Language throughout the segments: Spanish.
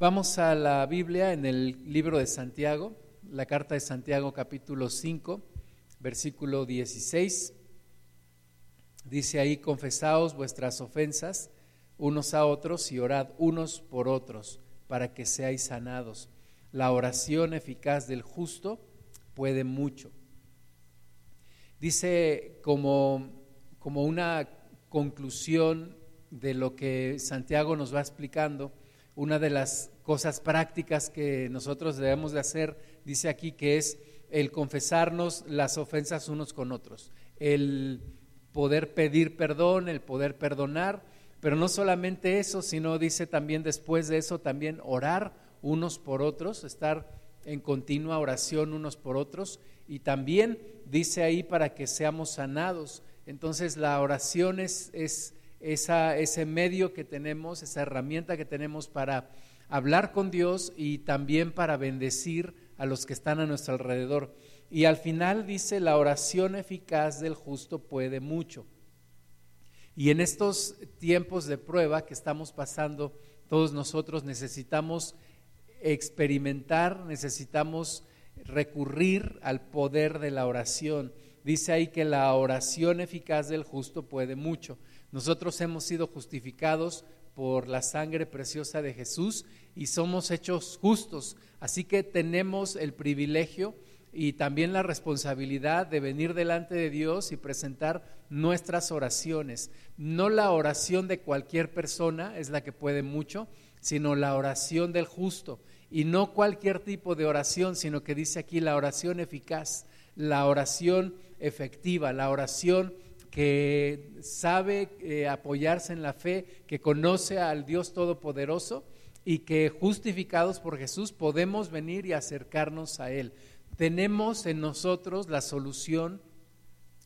Vamos a la Biblia en el libro de Santiago, la carta de Santiago capítulo 5, versículo 16. Dice ahí, confesaos vuestras ofensas unos a otros y orad unos por otros para que seáis sanados. La oración eficaz del justo puede mucho. Dice como, como una conclusión de lo que Santiago nos va explicando, una de las cosas prácticas que nosotros debemos de hacer, dice aquí, que es el confesarnos las ofensas unos con otros, el poder pedir perdón, el poder perdonar, pero no solamente eso, sino dice también después de eso también orar unos por otros, estar en continua oración unos por otros y también dice ahí para que seamos sanados. Entonces la oración es, es ese medio que tenemos, esa herramienta que tenemos para hablar con Dios y también para bendecir a los que están a nuestro alrededor. Y al final dice, la oración eficaz del justo puede mucho. Y en estos tiempos de prueba que estamos pasando, todos nosotros necesitamos experimentar, necesitamos recurrir al poder de la oración. Dice ahí que la oración eficaz del justo puede mucho. Nosotros hemos sido justificados por la sangre preciosa de Jesús y somos hechos justos. Así que tenemos el privilegio y también la responsabilidad de venir delante de Dios y presentar nuestras oraciones. No la oración de cualquier persona es la que puede mucho, sino la oración del justo. Y no cualquier tipo de oración, sino que dice aquí la oración eficaz, la oración efectiva, la oración que sabe eh, apoyarse en la fe, que conoce al Dios Todopoderoso y que justificados por Jesús podemos venir y acercarnos a Él. Tenemos en nosotros la solución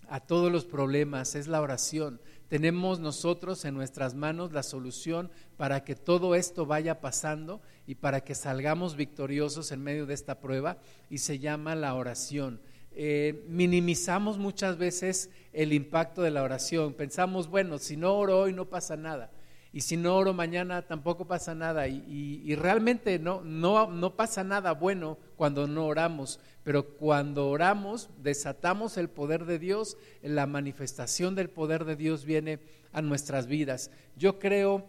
a todos los problemas, es la oración. Tenemos nosotros en nuestras manos la solución para que todo esto vaya pasando y para que salgamos victoriosos en medio de esta prueba y se llama la oración. Eh, minimizamos muchas veces el impacto de la oración. Pensamos, bueno, si no oro hoy no pasa nada. Y si no oro mañana tampoco pasa nada. Y, realmente no, no, no pasa nada bueno cuando no oramos. Pero cuando oramos, desatamos el poder de Dios. La manifestación del poder de Dios viene a nuestras vidas. Yo creo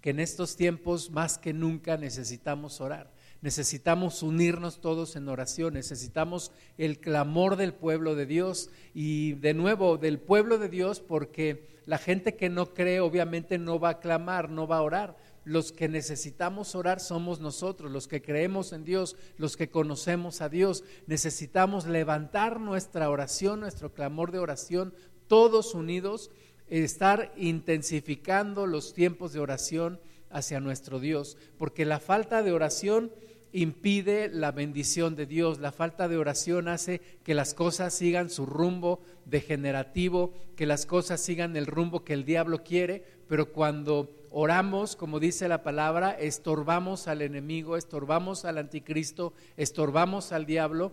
que en estos tiempos más que nunca necesitamos orar. Necesitamos unirnos todos en oración, necesitamos el clamor del pueblo de Dios y de nuevo del pueblo de Dios porque la gente que no cree obviamente no va a clamar, no va a orar. Los que necesitamos orar somos nosotros, los que creemos en Dios, los que conocemos a Dios. Necesitamos levantar nuestra oración, nuestro clamor de oración, todos unidos, estar intensificando los tiempos de oración hacia nuestro Dios, porque la falta de oración impide la bendición de Dios. La falta de oración hace que las cosas sigan su rumbo degenerativo, que las cosas sigan el rumbo que el diablo quiere, pero cuando oramos, como dice la palabra, estorbamos al enemigo, estorbamos al anticristo, estorbamos al diablo,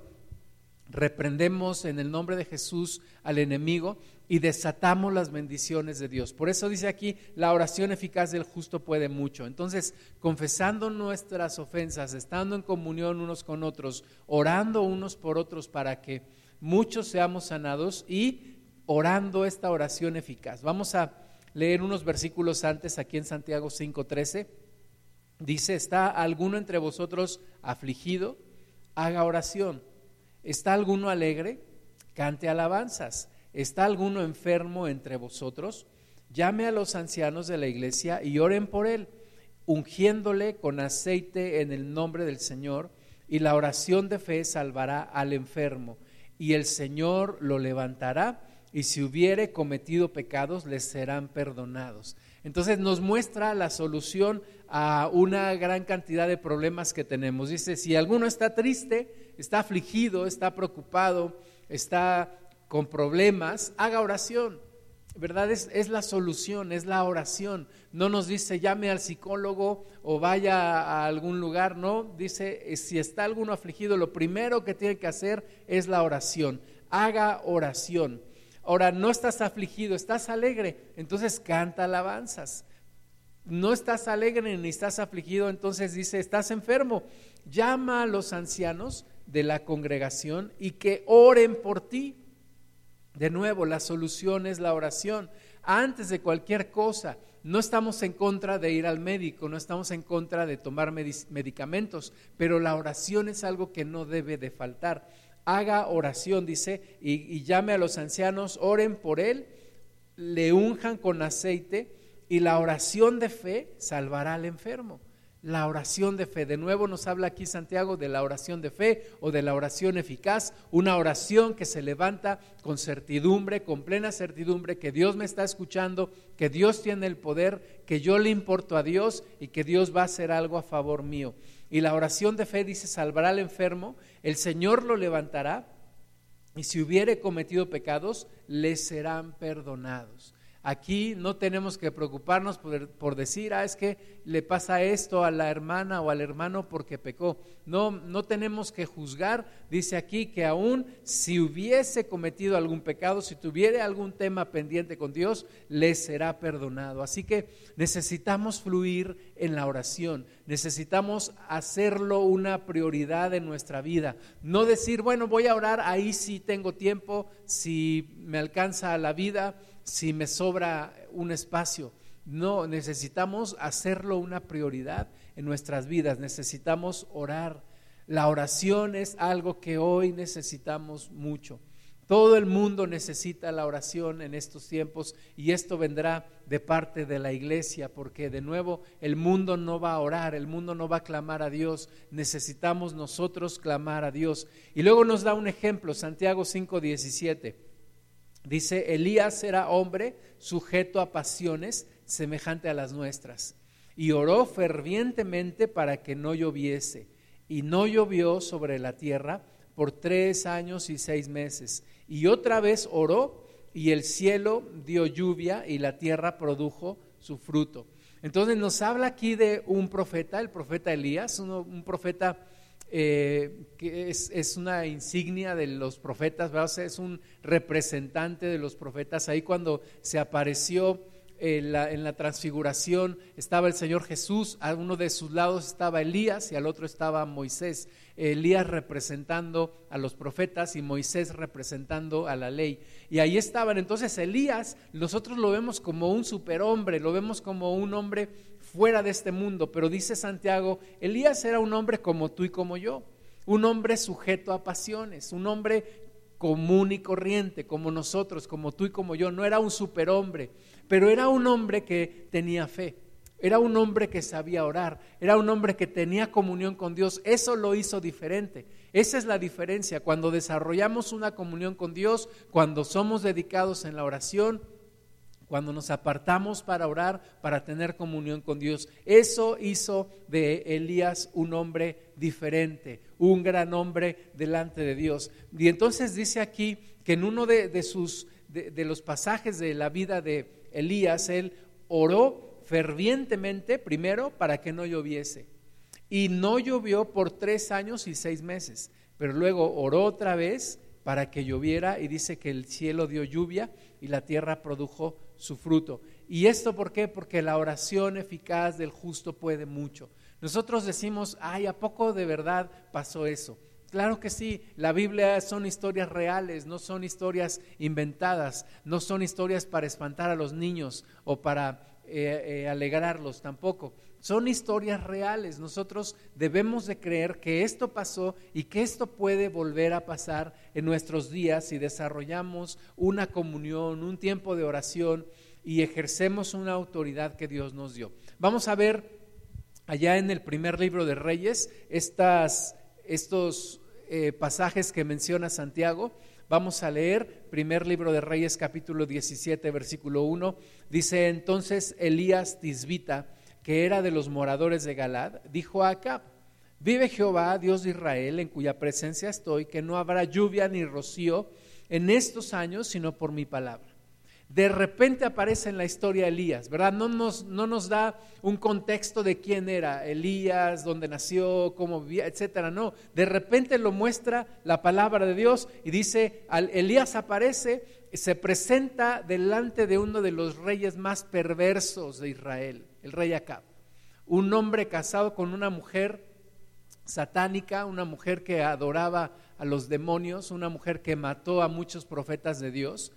reprendemos en el nombre de Jesús al enemigo y desatamos las bendiciones de Dios. Por eso dice aquí, la oración eficaz del justo puede mucho. Entonces, confesando nuestras ofensas, estando en comunión unos con otros, orando unos por otros para que muchos seamos sanados y orando esta oración eficaz. Vamos a leer unos versículos antes aquí en Santiago 5:13. Dice, ¿está alguno entre vosotros afligido? Haga oración. ¿Está alguno alegre? Cante alabanzas. ¿Está alguno enfermo entre vosotros? Llame a los ancianos de la iglesia y oren por él, ungiéndole con aceite en el nombre del Señor, y la oración de fe salvará al enfermo, y el Señor lo levantará, y si hubiere cometido pecados, les serán perdonados. Entonces nos muestra la solución a una gran cantidad de problemas que tenemos. Dice, si alguno está triste, está afligido, está preocupado, está con problemas, haga oración. ¿Verdad? Es, es, la solución, es la oración. No nos dice llame al psicólogo o vaya a algún lugar, no. Dice, eh, si está alguno afligido, lo primero que tiene que hacer es la oración. Haga oración. Ahora, no estás afligido, estás alegre, entonces canta alabanzas. no estás alegre ni estás afligido, entonces dice, estás enfermo. Llama a los ancianos de la congregación y que oren por ti. De nuevo, la solución es la oración. Antes de cualquier cosa, no estamos en contra de ir al médico, no estamos en contra de tomar medicamentos, pero la oración es algo que no debe de faltar. Haga oración, dice, y, y llame a los ancianos, oren por él, le unjan con aceite y la oración de fe salvará al enfermo. La oración de fe. De nuevo nos habla aquí Santiago de la oración de fe o de la oración eficaz. Una oración que se levanta con certidumbre, con plena certidumbre, que Dios me está escuchando, que Dios tiene el poder, que yo le importo a Dios y que Dios va a hacer algo a favor mío. Y la oración de fe dice, salvará al enfermo, el Señor lo levantará y si hubiere cometido pecados, le serán perdonados. Aquí no tenemos que preocuparnos por, decir, ah, es que le pasa esto a la hermana o al hermano porque pecó. No, no tenemos que juzgar. Dice aquí que aún si hubiese cometido algún pecado, si tuviera algún tema pendiente con Dios, le será perdonado. Así que necesitamos fluir en la oración. Necesitamos hacerlo una prioridad en nuestra vida. No decir, bueno, voy a orar, ahí sí tengo tiempo, si me alcanza la vida si me sobra un espacio. No, necesitamos hacerlo una prioridad en nuestras vidas, necesitamos orar. La oración es algo que hoy necesitamos mucho. Todo el mundo necesita la oración en estos tiempos y esto vendrá de parte de la iglesia porque de nuevo el mundo no va a orar, el mundo no va a clamar a Dios, necesitamos nosotros clamar a Dios. Y luego nos da un ejemplo, Santiago 5:17. Dice, Elías era hombre sujeto a pasiones semejante a las nuestras, y oró fervientemente para que no lloviese, y no llovió sobre la tierra por tres años y seis meses. Y otra vez oró, y el cielo dio lluvia, y la tierra produjo su fruto. Entonces nos habla aquí de un profeta, el profeta Elías, un profeta eh, que es, una insignia de los profetas, es un representante de los profetas. Ahí cuando se apareció en la, en la, transfiguración estaba el Señor Jesús, a uno de sus lados estaba Elías y al otro estaba Moisés. Elías representando a los profetas y Moisés representando a la ley. Y ahí estaban. Entonces Elías, nosotros lo vemos como un superhombre, lo vemos como un hombre fuera de este mundo, pero dice Santiago, Elías era un hombre como tú y como yo, un hombre sujeto a pasiones, un hombre común y corriente, como nosotros, como tú y como yo, no era un superhombre, pero era un hombre que tenía fe. Era un hombre que sabía orar, era un hombre que tenía comunión con Dios. Eso lo hizo diferente. Esa es la diferencia. Cuando desarrollamos una comunión con Dios, cuando somos dedicados en la oración, cuando nos apartamos para orar, para tener comunión con Dios. Eso hizo de Elías un hombre diferente, un gran hombre delante de Dios. Y entonces dice aquí que en uno de, sus, de, los pasajes de la vida de Elías, él oró fervientemente primero para que no lloviese. Y no llovió por tres años y seis meses, pero luego oró otra vez para que lloviera y dice que el cielo dio lluvia y la tierra produjo su fruto. ¿Y esto por qué? Porque la oración eficaz del justo puede mucho. Nosotros decimos, ay, ¿a poco de verdad pasó eso? Claro que sí, la Biblia son historias reales, no son historias inventadas, no son historias para espantar a los niños o para eh, eh, alegrarlos tampoco. Son historias reales. Nosotros debemos de creer que esto pasó y que esto puede volver a pasar en nuestros días si desarrollamos una comunión, un tiempo de oración y ejercemos una autoridad que Dios nos dio. Vamos a ver allá en el primer libro de Reyes estas, estos eh, pasajes que menciona Santiago. Vamos a leer primer libro de Reyes capítulo 17 versículo 1. Dice entonces Elías Tisbita que era de los moradores de Galad, dijo a Acab, vive Jehová, Dios de Israel, en cuya presencia estoy, que no habrá lluvia ni rocío en estos años, sino por mi palabra. De repente aparece en la historia Elías, ¿verdad? No nos, no nos da un contexto de quién era Elías, dónde nació, cómo vivía, etcétera. No, de repente lo muestra la palabra de Dios y dice, Elías aparece, se presenta delante de uno de los reyes más perversos de Israel el rey Acab. Un hombre casado con una mujer satánica, una mujer que adoraba a los demonios, una mujer que mató a muchos profetas de Dios.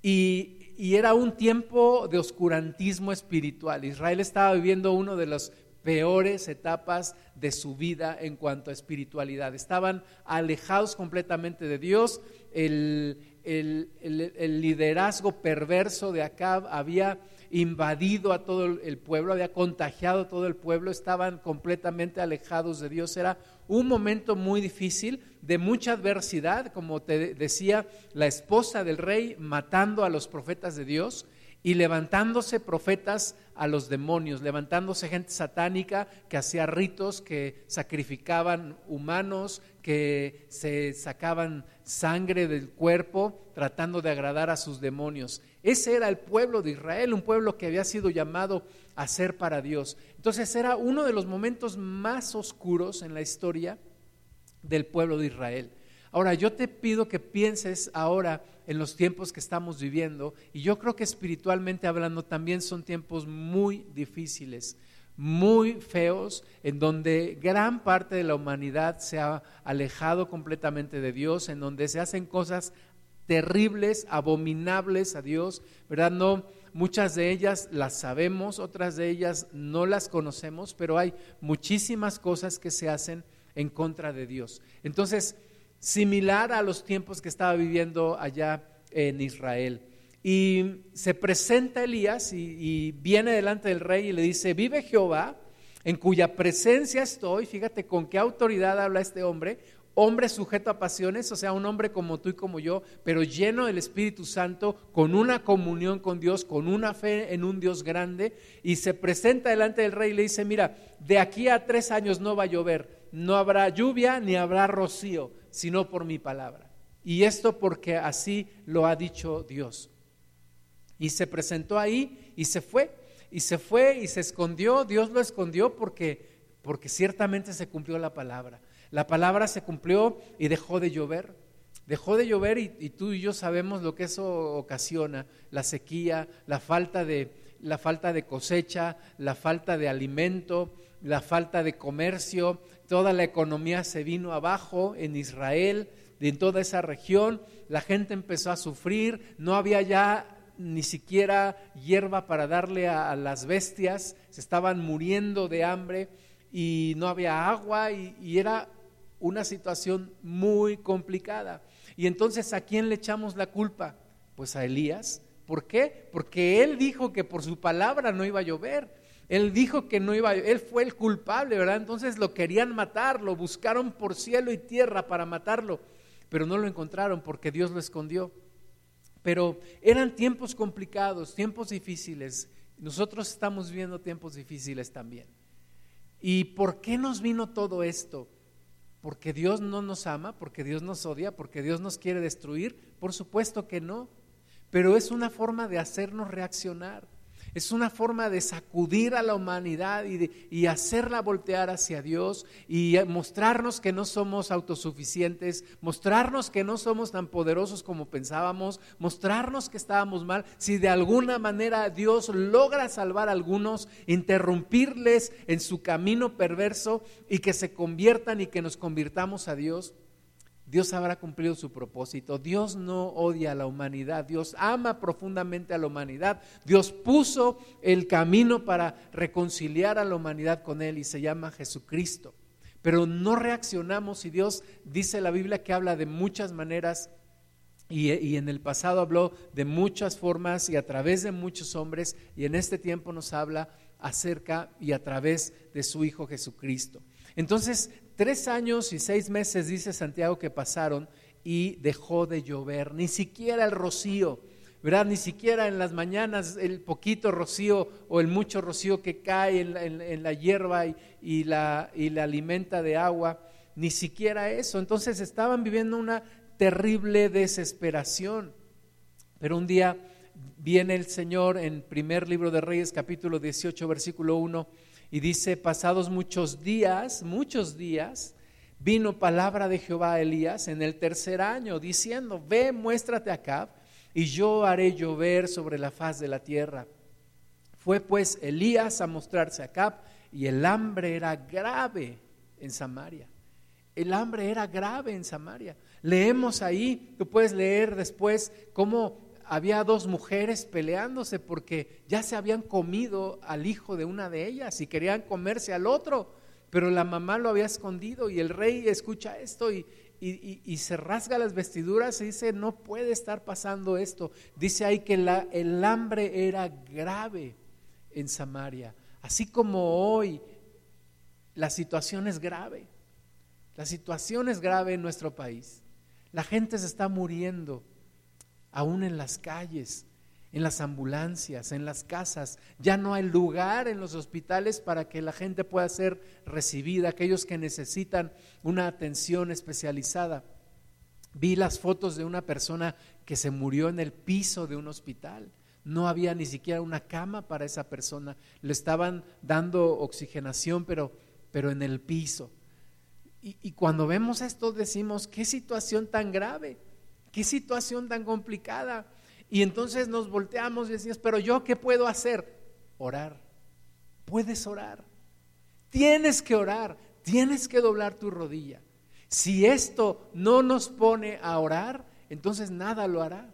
Y, era un tiempo de oscurantismo espiritual. Israel estaba viviendo uno de las peores etapas de su vida en cuanto a espiritualidad. Estaban alejados completamente de Dios. El liderazgo perverso de Acab había invadido a todo el pueblo, había contagiado a todo el pueblo, estaban completamente alejados de Dios. Era un momento muy difícil, de mucha adversidad, como te decía, la esposa del rey matando a los profetas de Dios y levantándose profetas a los demonios, levantándose gente satánica que hacía ritos, que sacrificaban humanos, que se sacaban sangre del cuerpo tratando de agradar a sus demonios. Ese era el pueblo de Israel, un pueblo que había sido llamado a ser para Dios. Entonces era uno de los momentos más oscuros en la historia del pueblo de Israel. Ahora, yo te pido que pienses ahora en los tiempos que estamos viviendo y yo creo que espiritualmente hablando también son tiempos muy difíciles, muy feos, en donde gran parte de la humanidad se ha alejado completamente de Dios, en donde se hacen cosas terribles, abominables a Dios, ¿verdad? No, muchas de ellas las sabemos, otras de ellas no las conocemos, pero hay muchísimas cosas que se hacen en contra de Dios. Entonces, similar a los tiempos que estaba viviendo allá en Israel. Y se presenta Elías y, viene delante del rey y le dice, vive Jehová, en cuya presencia estoy, fíjate con qué autoridad habla este hombre, hombre sujeto a pasiones, o sea, un hombre como tú y como yo, pero lleno del Espíritu Santo, con una comunión con Dios, con una fe en un Dios grande, y se presenta delante del rey y le dice, mira, de aquí a tres años no va a llover, no habrá lluvia ni habrá rocío, sino por mi palabra. Y esto porque así lo ha dicho Dios. Y se presentó ahí y se fue, y se fue y se escondió, Dios lo escondió porque, porque ciertamente se cumplió la palabra. La palabra se cumplió y dejó de llover. Dejó de llover y, tú y yo sabemos lo que eso ocasiona, la sequía, la falta de, la falta de cosecha, la falta de alimento, la falta de comercio, toda la economía se vino abajo en Israel, en toda esa región, la gente empezó a sufrir, no había ya ni siquiera hierba para darle a las bestias, se estaban muriendo de hambre y no había agua y, era una situación muy complicada. Y entonces, ¿a quién le echamos la culpa? Pues a Elías. ¿Por qué? Porque él dijo que por su palabra no iba a llover. Él dijo que no iba, a, él fue el culpable, ¿verdad? Entonces lo querían matar, lo buscaron por cielo y tierra para matarlo, pero no lo encontraron porque Dios lo escondió. Pero eran tiempos complicados, tiempos difíciles. Nosotros estamos viendo tiempos difíciles también. ¿Y por qué nos vino todo esto? ¿Porque Dios no nos ama? ¿Porque Dios nos odia? ¿Porque Dios nos quiere destruir? Por supuesto que no. Pero es una forma de hacernos reaccionar. Es una forma de sacudir a la humanidad y, hacerla voltear hacia Dios y mostrarnos que no somos autosuficientes, mostrarnos que no somos tan poderosos como pensábamos, mostrarnos que estábamos mal. Si de alguna manera Dios logra salvar a algunos, interrumpirles en su camino perverso y que se conviertan y que nos convirtamos a Dios, Dios habrá cumplido su propósito. Dios no odia a la humanidad, Dios ama profundamente a la humanidad. Dios puso el camino para reconciliar a la humanidad con Él y se llama Jesucristo. Pero no reaccionamos y Dios dice la Biblia que habla de muchas maneras y, y, en el pasado habló de muchas formas y a través de muchos hombres y en este tiempo nos habla acerca y a través de su Hijo Jesucristo. Entonces Tres años y seis meses, dice Santiago, que pasaron y dejó de llover, ni siquiera el rocío, ¿verdad? Ni siquiera en las mañanas el poquito rocío o el mucho rocío que cae en, la hierba y, la, y la alimenta de agua, ni siquiera eso. Entonces estaban viviendo una terrible desesperación. Pero un día viene el Señor en primer libro de Reyes, capítulo 18, versículo 1 y dice, pasados muchos días, muchos días, vino palabra de Jehová a Elías en el tercer año, diciendo, ve, muéstrate acá, y yo haré llover sobre la faz de la tierra. Fue pues Elías a mostrarse a Acab y el hambre era grave en Samaria. El hambre era grave en Samaria. Leemos ahí, tú puedes leer después cómo había dos mujeres peleándose porque ya se habían comido al hijo de una de ellas y querían comerse al otro, pero la mamá lo había escondido y el rey escucha esto y, y, se rasga las vestiduras y dice, no puede estar pasando esto. Dice ahí que la, el hambre era grave en Samaria, así como hoy la situación es grave. La situación es grave en nuestro país. La gente se está muriendo, aún en las calles, en las ambulancias, en las casas. Ya no hay lugar en los hospitales para que la gente pueda ser recibida, aquellos que necesitan una atención especializada. Vi las fotos de una persona que se murió en el piso de un hospital. No había ni siquiera una cama para esa persona. Le estaban dando oxigenación, pero, pero en el piso. Y, y cuando vemos esto decimos, qué situación tan grave, qué situación tan complicada. Y entonces nos volteamos y decimos, pero yo qué puedo hacer? Orar. Puedes orar. Tienes que orar. Tienes que doblar tu rodilla. Si esto no nos pone a orar, entonces nada lo hará.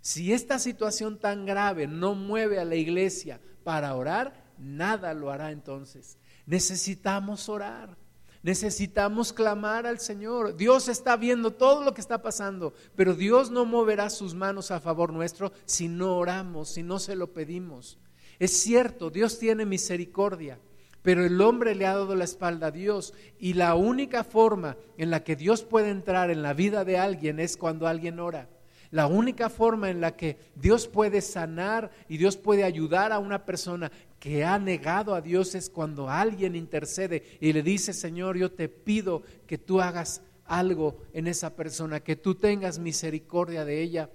Si esta situación tan grave no mueve a la iglesia para orar, nada lo hará entonces. Necesitamos orar. Necesitamos clamar al Señor. Dios está viendo todo lo que está pasando, pero Dios no moverá sus manos a favor nuestro si no oramos, si no se lo pedimos. Es cierto, Dios tiene misericordia, pero el hombre le ha dado la espalda a Dios y la única forma en la que Dios puede entrar en la vida de alguien es cuando alguien ora. La única forma en la que Dios puede sanar y Dios puede ayudar a una persona que ha negado a Dios es cuando alguien intercede y le dice, Señor, yo te pido que tú hagas algo en esa persona, que tú tengas misericordia de ella,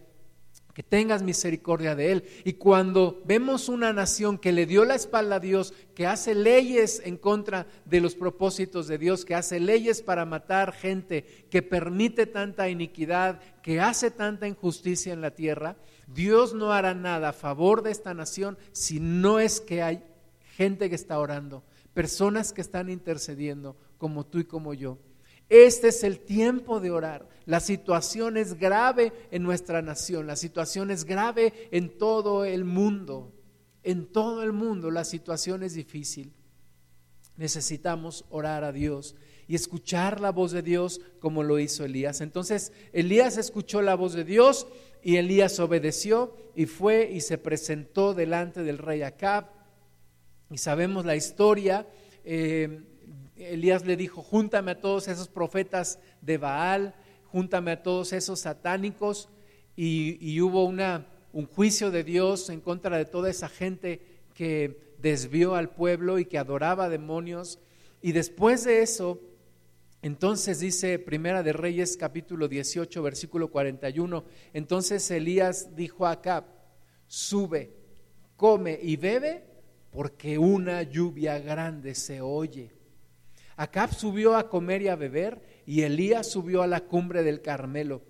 que tengas misericordia de él. Y cuando vemos una nación que le dio la espalda a Dios, que hace leyes en contra de los propósitos de Dios, que hace leyes para matar gente, que permite tanta iniquidad, que hace tanta injusticia en la tierra, Dios no hará nada a favor de esta nación si no es que hay gente que está orando, personas que están intercediendo como tú y como yo. Este es el tiempo de orar. La situación es grave en nuestra nación, la situación es grave en todo el mundo. En todo el mundo la situación es difícil. Necesitamos orar a Dios y escuchar la voz de Dios como lo hizo Elías. Entonces Elías escuchó la voz de Dios y Elías obedeció y fue y se presentó delante del rey Acab. Y sabemos la historia. Eh, Elías le dijo, júntame a todos esos profetas de Baal, júntame a todos esos satánicos. Y, hubo una, un juicio de Dios en contra de toda esa gente que desvió al pueblo y que adoraba demonios. Y después de eso, entonces dice Primera de Reyes capítulo 18 versículo 41, entonces Elías dijo a Acab, sube, come y bebe, porque una lluvia grande se oye. Acab subió a comer y a beber, y Elías subió a la cumbre del Carmelo,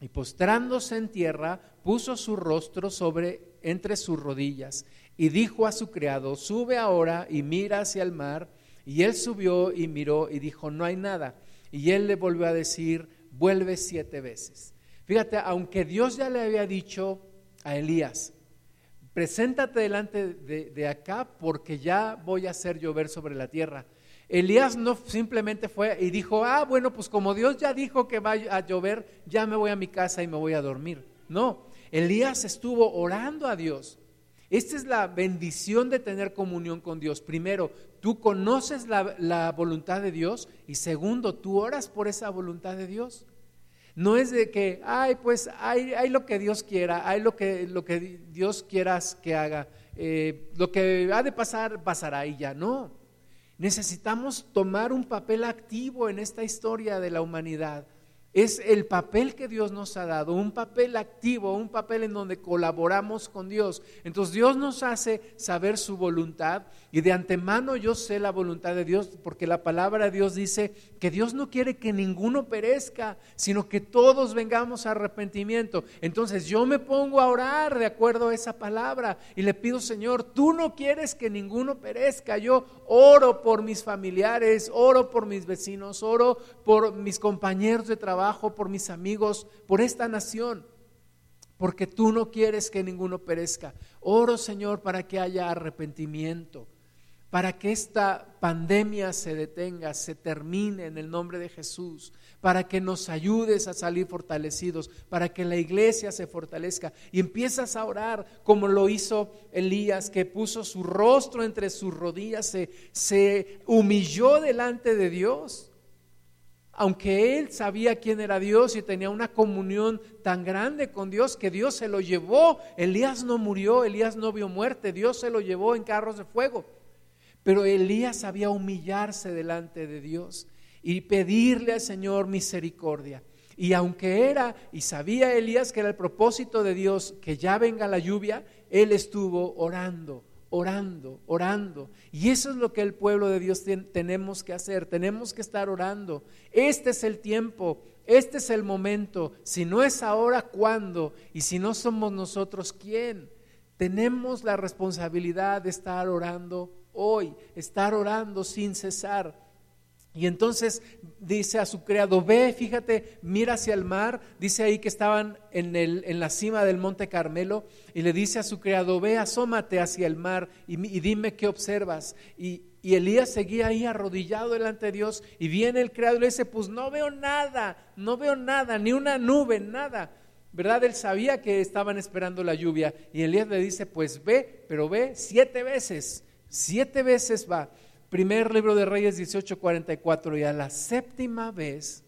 y postrándose en tierra, puso su rostro sobre entre sus rodillas, y dijo a su criado, sube ahora y mira hacia el mar, y él subió y miró y dijo, no hay nada. Y él le volvió a decir, vuelve siete veces. Fíjate, aunque Dios ya le había dicho a Elías, preséntate delante de, acá porque ya voy a hacer llover sobre la tierra. Elías no simplemente fue y dijo, ah, bueno, pues como Dios ya dijo que va a llover, ya me voy a mi casa y me voy a dormir. No, Elías estuvo orando a Dios. Esta es la bendición de tener comunión con Dios. Primero, tú conoces la, voluntad de Dios y segundo, tú oras por esa voluntad de Dios. No es de que, ay, pues hay, hay lo que Dios quiera, hay lo que, lo que Dios quieras que haga, eh, lo que ha de pasar, pasará y ya. No, necesitamos tomar un papel activo en esta historia de la humanidad. Es el papel que Dios nos ha dado, un papel activo, un papel en donde colaboramos con Dios. Entonces Dios nos hace saber su voluntad y de antemano yo sé la voluntad de Dios porque la palabra de Dios dice que Dios no quiere que ninguno perezca, sino que todos vengamos a arrepentimiento. Entonces yo me pongo a orar de acuerdo a esa palabra y le pido, Señor, tú no quieres que ninguno perezca. Yo oro por mis familiares, oro por mis vecinos, oro por mis compañeros de trabajo por mis amigos, por esta nación, porque tú no quieres que ninguno perezca. Oro, Señor, para que haya arrepentimiento, para que esta pandemia se detenga, se termine en el nombre de Jesús, para que nos ayudes a salir fortalecidos, para que la iglesia se fortalezca. Y empiezas a orar como lo hizo Elías, que puso su rostro entre sus rodillas, se, se humilló delante de Dios aunque él sabía quién era Dios y tenía una comunión tan grande con Dios que Dios se lo llevó, Elías no murió, Elías no vio muerte, Dios se lo llevó en carros de fuego. Pero Elías sabía humillarse delante de Dios y pedirle al Señor misericordia. Y aunque era y sabía Elías que era el propósito de Dios que ya venga la lluvia, él estuvo orando orando, orando. Y eso es lo que el pueblo de Dios tenemos que hacer, tenemos que estar orando. Este es el tiempo, este es el momento. Si no es ahora, ¿cuándo? Y si no somos nosotros, ¿quién? Tenemos la responsabilidad de estar orando hoy, estar orando sin cesar. Y entonces dice a su criado, ve, fíjate, mira hacia el mar. Dice ahí que estaban en, el, en la cima del monte Carmelo y le dice a su criado, ve, asómate hacia el mar y, dime qué observas. Y, y, Elías seguía ahí arrodillado delante de Dios y viene el criado y le dice, pues no veo nada, no veo nada, ni una nube, nada. ¿Verdad? Él sabía que estaban esperando la lluvia y Elías le dice, pues ve, pero ve siete veces, siete veces va. Primer libro de Reyes 18:44 y a la séptima vez,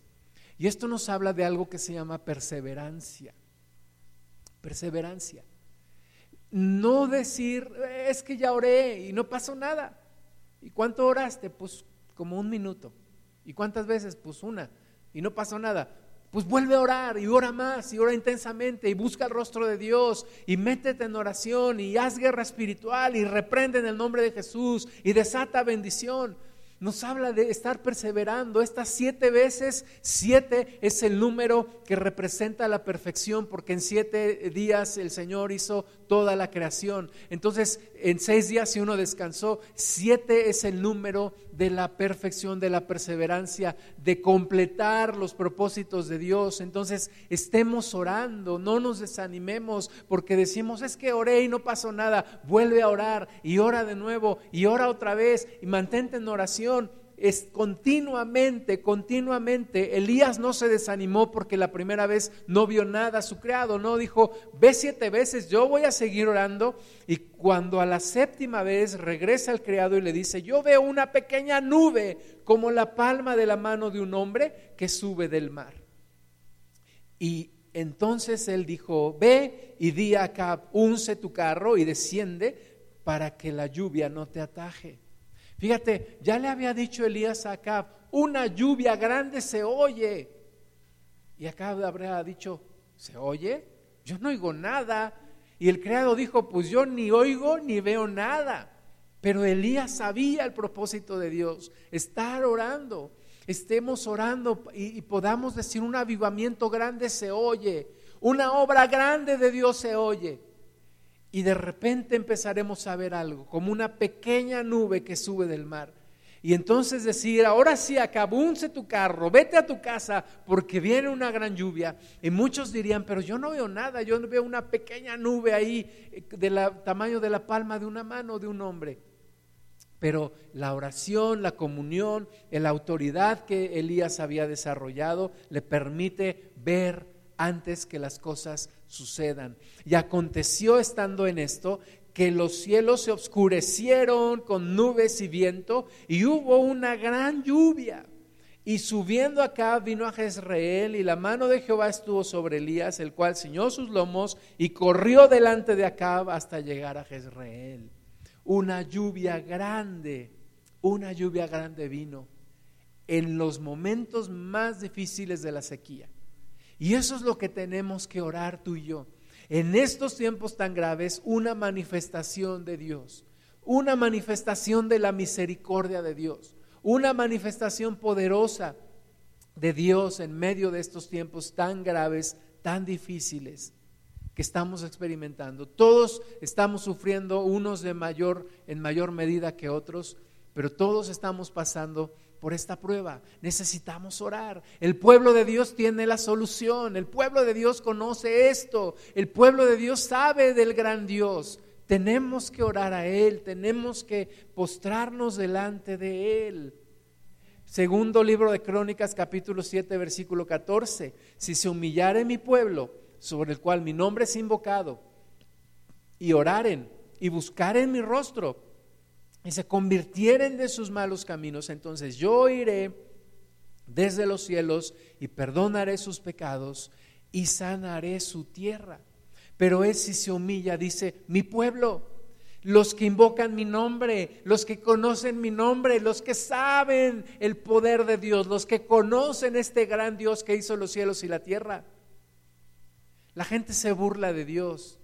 y esto nos habla de algo que se llama perseverancia. Perseverancia. No decir, es que ya oré y no pasó nada. ¿Y cuánto oraste? Pues como un minuto. ¿Y cuántas veces? Pues una. Y no pasó nada pues vuelve a orar y ora más y ora intensamente y busca el rostro de Dios y métete en oración y haz guerra espiritual y reprende en el nombre de Jesús y desata bendición nos habla de estar perseverando. Estas siete veces, siete es el número que representa la perfección, porque en siete días el Señor hizo toda la creación. Entonces, en seis días si uno descansó, siete es el número de la perfección, de la perseverancia, de completar los propósitos de Dios. Entonces, estemos orando, no nos desanimemos porque decimos, es que oré y no pasó nada. Vuelve a orar y ora de nuevo y ora otra vez y mantente en oración es continuamente, continuamente. Elías no se desanimó porque la primera vez no vio nada a su criado, no dijo, ve siete veces, yo voy a seguir orando. Y cuando a la séptima vez regresa el criado y le dice, yo veo una pequeña nube como la palma de la mano de un hombre que sube del mar. Y entonces él dijo, ve y di acá, unce tu carro y desciende para que la lluvia no te ataje. Fíjate, ya le había dicho Elías a Acab, una lluvia grande se oye. Y Acab habría dicho, ¿se oye? Yo no oigo nada. Y el criado dijo, pues yo ni oigo ni veo nada. Pero Elías sabía el propósito de Dios, estar orando. Estemos orando y, y podamos decir, un avivamiento grande se oye, una obra grande de Dios se oye y de repente empezaremos a ver algo, como una pequeña nube que sube del mar. Y entonces decir, ahora sí, acabunce tu carro, vete a tu casa porque viene una gran lluvia. Y muchos dirían, pero yo no veo nada, yo veo una pequeña nube ahí eh, del tamaño de la palma de una mano de un hombre. Pero la oración, la comunión, la autoridad que Elías había desarrollado le permite ver antes que las cosas sucedan. Y aconteció estando en esto que los cielos se oscurecieron con nubes y viento y hubo una gran lluvia. Y subiendo acá vino a Jezreel y la mano de Jehová estuvo sobre Elías, el cual ciñó sus lomos y corrió delante de Acab hasta llegar a Jezreel. Una lluvia grande, una lluvia grande vino en los momentos más difíciles de la sequía Y eso es lo que tenemos que orar tú y yo. En estos tiempos tan graves, una manifestación de Dios, una manifestación de la misericordia de Dios, una manifestación poderosa de Dios en medio de estos tiempos tan graves, tan difíciles que estamos experimentando. Todos estamos sufriendo unos de mayor en mayor medida que otros, pero todos estamos pasando por esta prueba. Necesitamos orar. El pueblo de Dios tiene la solución. El pueblo de Dios conoce esto. El pueblo de Dios sabe del gran Dios. Tenemos que orar a Él. Tenemos que postrarnos delante de Él. Segundo libro de Crónicas, capítulo 7, versículo 14. Si se humillare mi pueblo, sobre el cual mi nombre es invocado, y oraren y buscaren mi rostro, y se convirtieren de sus malos caminos, entonces yo iré desde los cielos y perdonaré sus pecados y sanaré su tierra. Pero es si se humilla, dice, mi pueblo, los que invocan mi nombre, los que conocen mi nombre, los que saben el poder de Dios, los que conocen este gran Dios que hizo los cielos y la tierra. La gente se burla de Dios,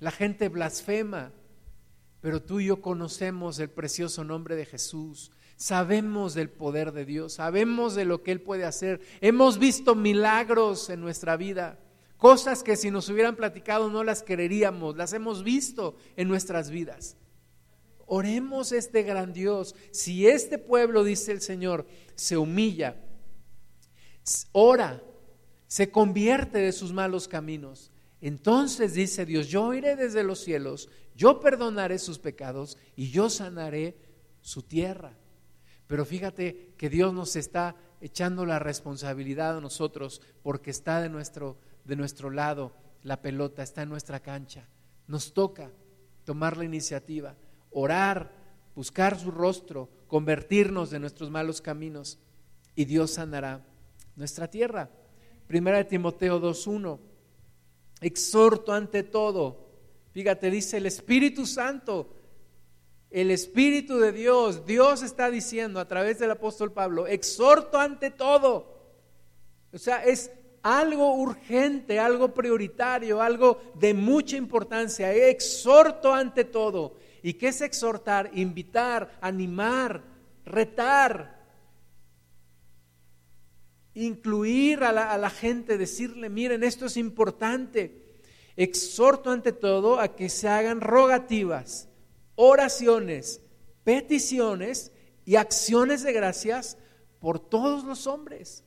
la gente blasfema, pero tú y yo conocemos el precioso nombre de Jesús. Sabemos del poder de Dios, sabemos de lo que Él puede hacer. Hemos visto milagros en nuestra vida, cosas que si nos hubieran platicado no las creeríamos, las hemos visto en nuestras vidas. Oremos este gran Dios. Si este pueblo, dice el Señor, se humilla, ora, se convierte de sus malos caminos, entonces dice Dios, yo iré desde los cielos, yo perdonaré sus pecados y yo sanaré su tierra. Pero fíjate que Dios nos está echando la responsabilidad a nosotros porque está de nuestro, de nuestro lado, la pelota está en nuestra cancha. Nos toca tomar la iniciativa, orar, buscar su rostro, convertirnos de nuestros malos caminos y Dios sanará nuestra tierra. Primera de Timoteo 2.1, exhorto ante todo Fíjate, dice el Espíritu Santo, el Espíritu de Dios, Dios está diciendo a través del apóstol Pablo, exhorto ante todo. O sea, es algo urgente, algo prioritario, algo de mucha importancia. Exhorto ante todo. ¿Y qué es exhortar? Invitar, animar, retar, incluir a la, a la gente, decirle, miren, esto es importante exhorto ante todo a que se hagan rogativas, oraciones, peticiones y acciones de gracias por todos los hombres.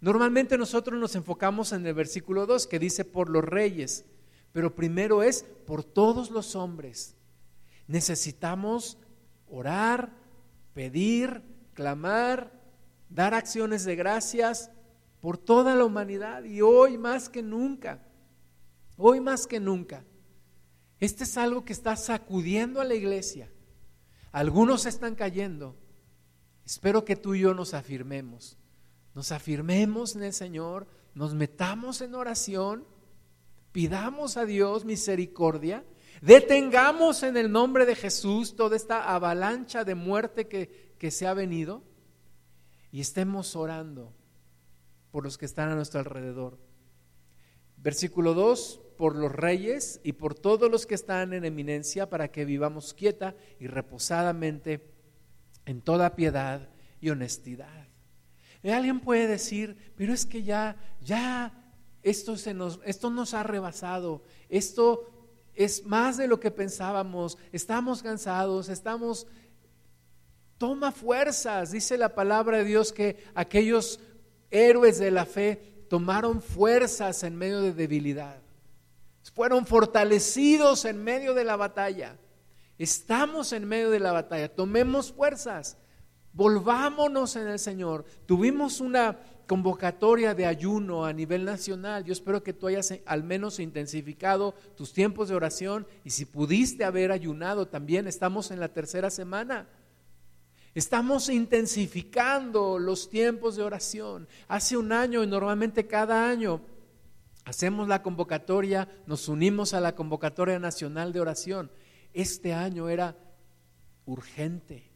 Normalmente nosotros nos enfocamos en el versículo 2 que dice por los reyes, pero primero es por todos los hombres. Necesitamos orar, pedir, clamar, dar acciones de gracias por toda la humanidad y hoy más que nunca Hoy más que nunca, este es algo que está sacudiendo a la iglesia. Algunos están cayendo. Espero que tú y yo nos afirmemos. Nos afirmemos en el Señor, nos metamos en oración, pidamos a Dios misericordia, detengamos en el nombre de Jesús toda esta avalancha de muerte que, que se ha venido y estemos orando por los que están a nuestro alrededor. Versículo 2, por los reyes y por todos los que están en eminencia, para que vivamos quieta y reposadamente en toda piedad y honestidad. Y alguien puede decir, pero es que ya, ya esto, se nos, esto nos ha rebasado, esto es más de lo que pensábamos, estamos cansados, estamos... Toma fuerzas, dice la palabra de Dios que aquellos héroes de la fe tomaron fuerzas en medio de debilidad fueron fortalecidos en medio de la batalla. Estamos en medio de la batalla, tomemos fuerzas, volvámonos en el Señor. Tuvimos una convocatoria de ayuno a nivel nacional. Yo espero que tú hayas al menos intensificado tus tiempos de oración y si pudiste haber ayunado también, estamos en la tercera semana. Estamos intensificando los tiempos de oración. Hace un año y normalmente cada año Hacemos la convocatoria, nos unimos a la convocatoria nacional de oración. Este año era urgente.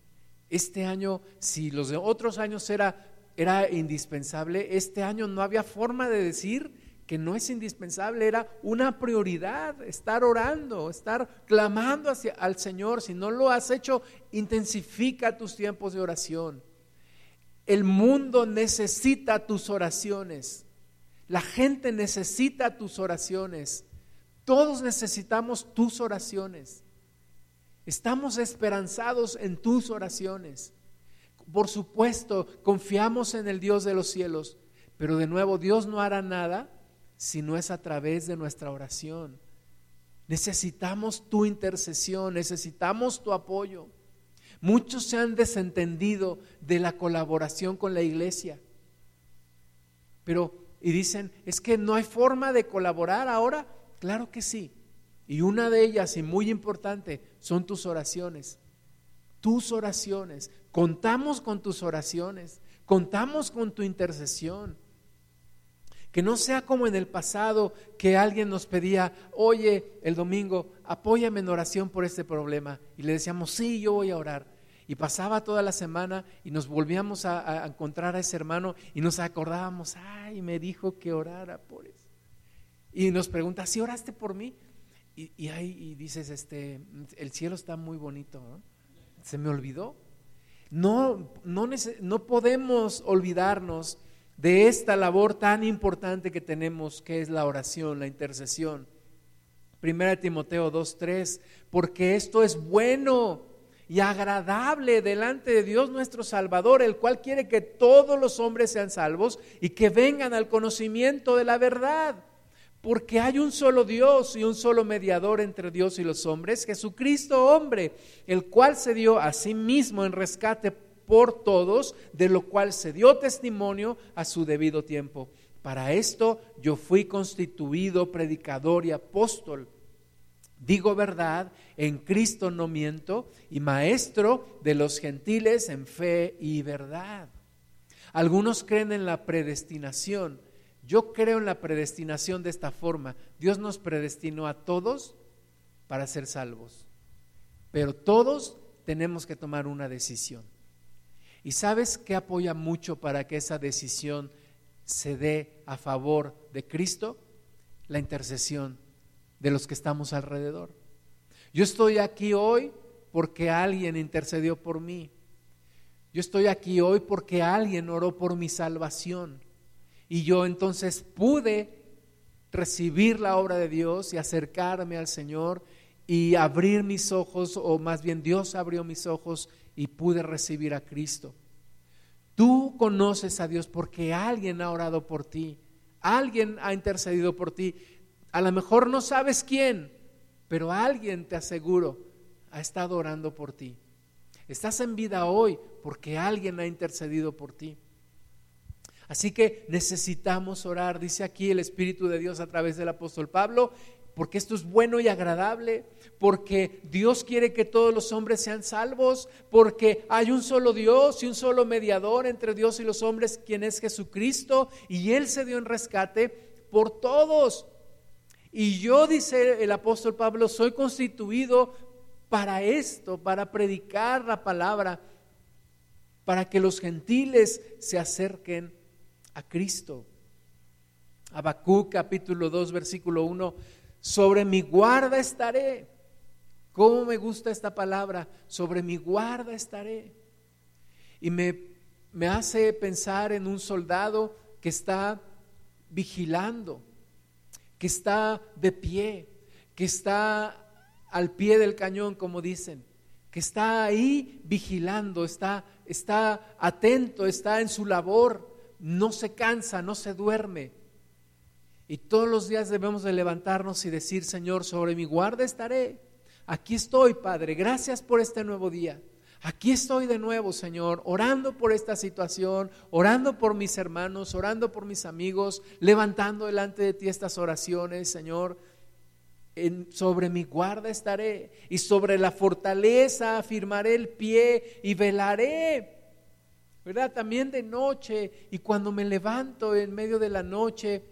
Este año, si los de otros años era era indispensable, este año no había forma de decir que no es indispensable, era una prioridad estar orando, estar clamando hacia, al Señor. Si no lo has hecho, intensifica tus tiempos de oración. El mundo necesita tus oraciones. La gente necesita tus oraciones. Todos necesitamos tus oraciones. Estamos esperanzados en tus oraciones. Por supuesto, confiamos en el Dios de los cielos, pero de nuevo, Dios no hará nada si no es a través de nuestra oración. Necesitamos tu intercesión, necesitamos tu apoyo. Muchos se han desentendido de la colaboración con la iglesia. Pero, y dicen, es que no hay forma de colaborar ahora. Claro que sí. Y una de ellas, y muy importante, son tus oraciones. Tus oraciones. Contamos con tus oraciones. Contamos con tu intercesión. Que no sea como en el pasado que alguien nos pedía, oye, el domingo, apóyame en oración por este problema. Y le decíamos, sí, yo voy a orar. Y pasaba toda la semana y nos volvíamos a, encontrar a ese hermano y nos acordábamos, ay, me dijo que orara por eso. Y nos pregunta, ¿sí oraste por mí? Y, ahí y dices, este, el cielo está muy bonito, Se me olvidó. No, no, no podemos olvidarnos de esta labor tan importante que tenemos, que es la oración, la intercesión. Primera Timoteo 2.3, porque esto es bueno y agradable delante de Dios nuestro Salvador, el cual quiere que todos los hombres sean salvos y que vengan al conocimiento de la verdad. Porque hay un solo Dios y un solo mediador entre Dios y los hombres, Jesucristo hombre, el cual se dio a sí mismo en rescate por todos, de lo cual se dio testimonio a su debido tiempo. Para esto yo fui constituido predicador y apóstol. Digo verdad, en Cristo no miento, y maestro de los gentiles en fe y verdad. Algunos creen en la predestinación. Yo creo en la predestinación de esta forma. Dios nos predestinó a todos para ser salvos, pero todos tenemos que tomar una decisión. ¿Y sabes qué apoya mucho para que esa decisión se dé a favor de Cristo? La intercesión de los que estamos alrededor. Yo estoy aquí hoy porque alguien intercedió por mí. Yo estoy aquí hoy porque alguien oró por mi salvación. Y yo entonces pude recibir la obra de Dios y acercarme al Señor y abrir mis ojos, o más bien Dios abrió mis ojos y pude recibir a Cristo. Tú conoces a Dios porque alguien ha orado por ti, alguien ha intercedido por ti. A lo mejor no sabes quién, pero alguien, te aseguro, ha estado orando por ti. Estás en vida hoy porque alguien ha intercedido por ti. Así que necesitamos orar, dice aquí el Espíritu de Dios a través del apóstol Pablo, porque esto es bueno y agradable, porque Dios quiere que todos los hombres sean salvos, porque hay un solo Dios y un solo mediador entre Dios y los hombres, quien es Jesucristo, y Él se dio en rescate por todos. Y yo, dice el apóstol Pablo, soy constituido para esto, para predicar la palabra, para que los gentiles se acerquen a Cristo. Habacuc capítulo 2 versículo 1 sobre mi guarda estaré. ¿Cómo me gusta esta palabra? Sobre mi guarda estaré. Y me, me hace pensar en un soldado que está vigilando, que está de pie, que está al pie del cañón, como dicen, que está ahí vigilando, está, está atento, está en su labor, no se cansa, no se duerme. Y todos los días debemos de levantarnos y decir, Señor, sobre mi guarda estaré. Aquí estoy, Padre, gracias por este nuevo día. Aquí estoy de nuevo, Señor, orando por esta situación, orando por mis hermanos, orando por mis amigos, levantando delante de ti estas oraciones, Señor. sobre mi guarda estaré y sobre la fortaleza afirmaré el pie y velaré. ¿Verdad? También de noche y cuando me levanto en medio de la noche,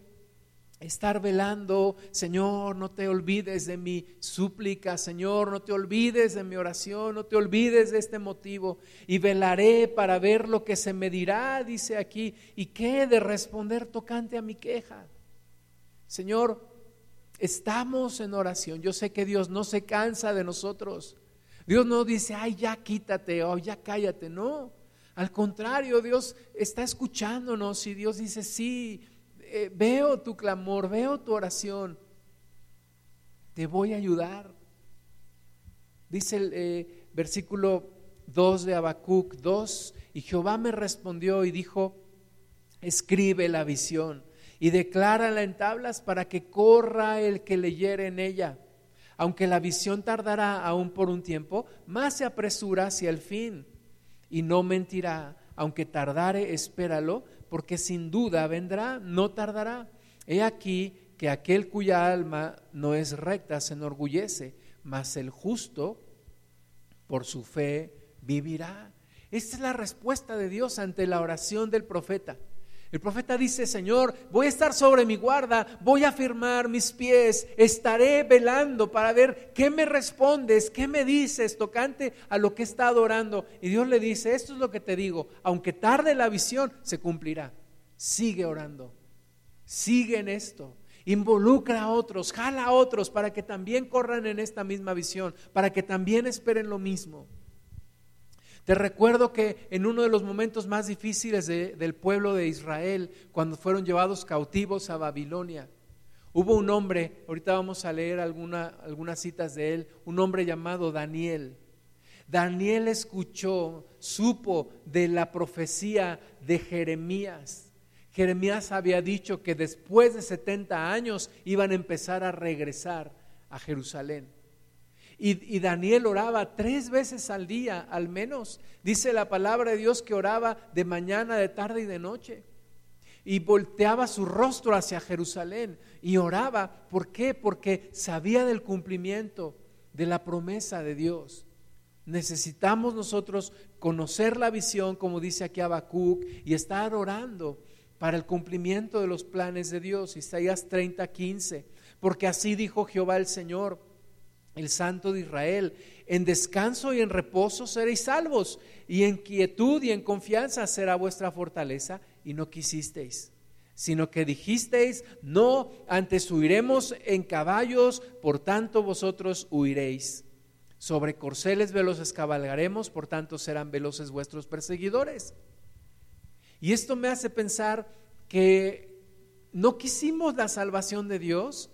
estar velando, Señor, no te olvides de mi súplica, Señor, no te olvides de mi oración, no te olvides de este motivo, y velaré para ver lo que se me dirá, dice aquí, y qué de responder tocante a mi queja. Señor, estamos en oración, yo sé que Dios no se cansa de nosotros, Dios no dice, ay, ya quítate o ya cállate, no. Al contrario, Dios está escuchándonos y Dios dice, sí, eh, veo tu clamor, veo tu oración, te voy a ayudar. Dice el eh, versículo 2 de Habacuc 2, y Jehová me respondió y dijo, escribe la visión y declárala en tablas para que corra el que leyere en ella. Aunque la visión tardará aún por un tiempo, más se apresura hacia el fin y no mentirá. Aunque tardare, espéralo, porque sin duda vendrá, no tardará. He aquí que aquel cuya alma no es recta se enorgullece, mas el justo por su fe vivirá. Esta es la respuesta de Dios ante la oración del profeta. El profeta dice, Señor, voy a estar sobre mi guarda, voy a firmar mis pies, estaré velando para ver qué me respondes, qué me dices tocante a lo que está adorando. Y Dios le dice, esto es lo que te digo, aunque tarde la visión, se cumplirá. Sigue orando, sigue en esto, involucra a otros, jala a otros para que también corran en esta misma visión, para que también esperen lo mismo. Te recuerdo que en uno de los momentos más difíciles del pueblo de Israel, cuando fueron llevados cautivos a Babilonia, hubo un hombre, ahorita vamos a leer algunas citas de él, un hombre llamado Daniel. Daniel escuchó, supo de la profecía de Jeremías. Jeremías había dicho que después de 70 años iban a empezar a regresar a Jerusalén. Y, Daniel oraba tres veces al día, al menos. Dice la palabra de Dios que oraba de mañana, de tarde y de noche. Y volteaba su rostro hacia Jerusalén y oraba. ¿Por qué? Porque sabía del cumplimiento de la promesa de Dios. Necesitamos nosotros conocer la visión, como dice aquí Habacuc, y estar orando para el cumplimiento de los planes de Dios. Isaías 30, 15. Porque así dijo Jehová el Señor el Santo de Israel. En descanso y en reposo seréis salvos, y en quietud y en confianza será vuestra fortaleza, y no quisisteis, sino que dijisteis, no, antes huiremos en caballos, por tanto vosotros huiréis. Sobre corceles veloces cabalgaremos, por tanto serán veloces vuestros perseguidores. Y esto me hace pensar que no quisimos la salvación de Dios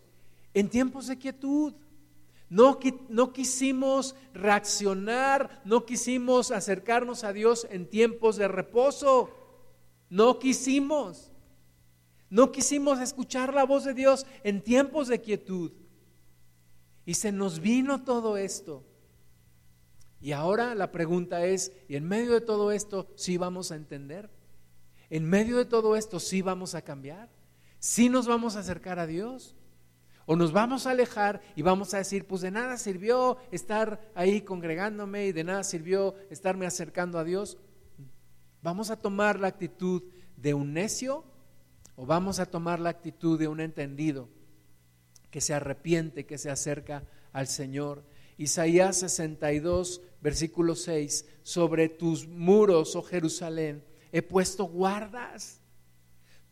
en tiempos de quietud. No, no, quisimos reaccionar, no quisimos acercarnos a Dios en tiempos de reposo. No quisimos. No quisimos escuchar la voz de Dios en tiempos de quietud. Y se nos vino todo esto. Y ahora la pregunta es, ¿y en medio de todo esto sí vamos a entender? ¿En medio de todo esto sí vamos a cambiar? ¿Sí nos vamos a acercar a Dios? O nos vamos a alejar y vamos a decir, pues de nada sirvió estar ahí congregándome y de nada sirvió estarme acercando a Dios. ¿Vamos a tomar la actitud de un necio o vamos a tomar la actitud de un entendido que se arrepiente, que se acerca al Señor? Isaías 62, versículo 6, sobre tus muros, oh Jerusalén, he puesto guardas.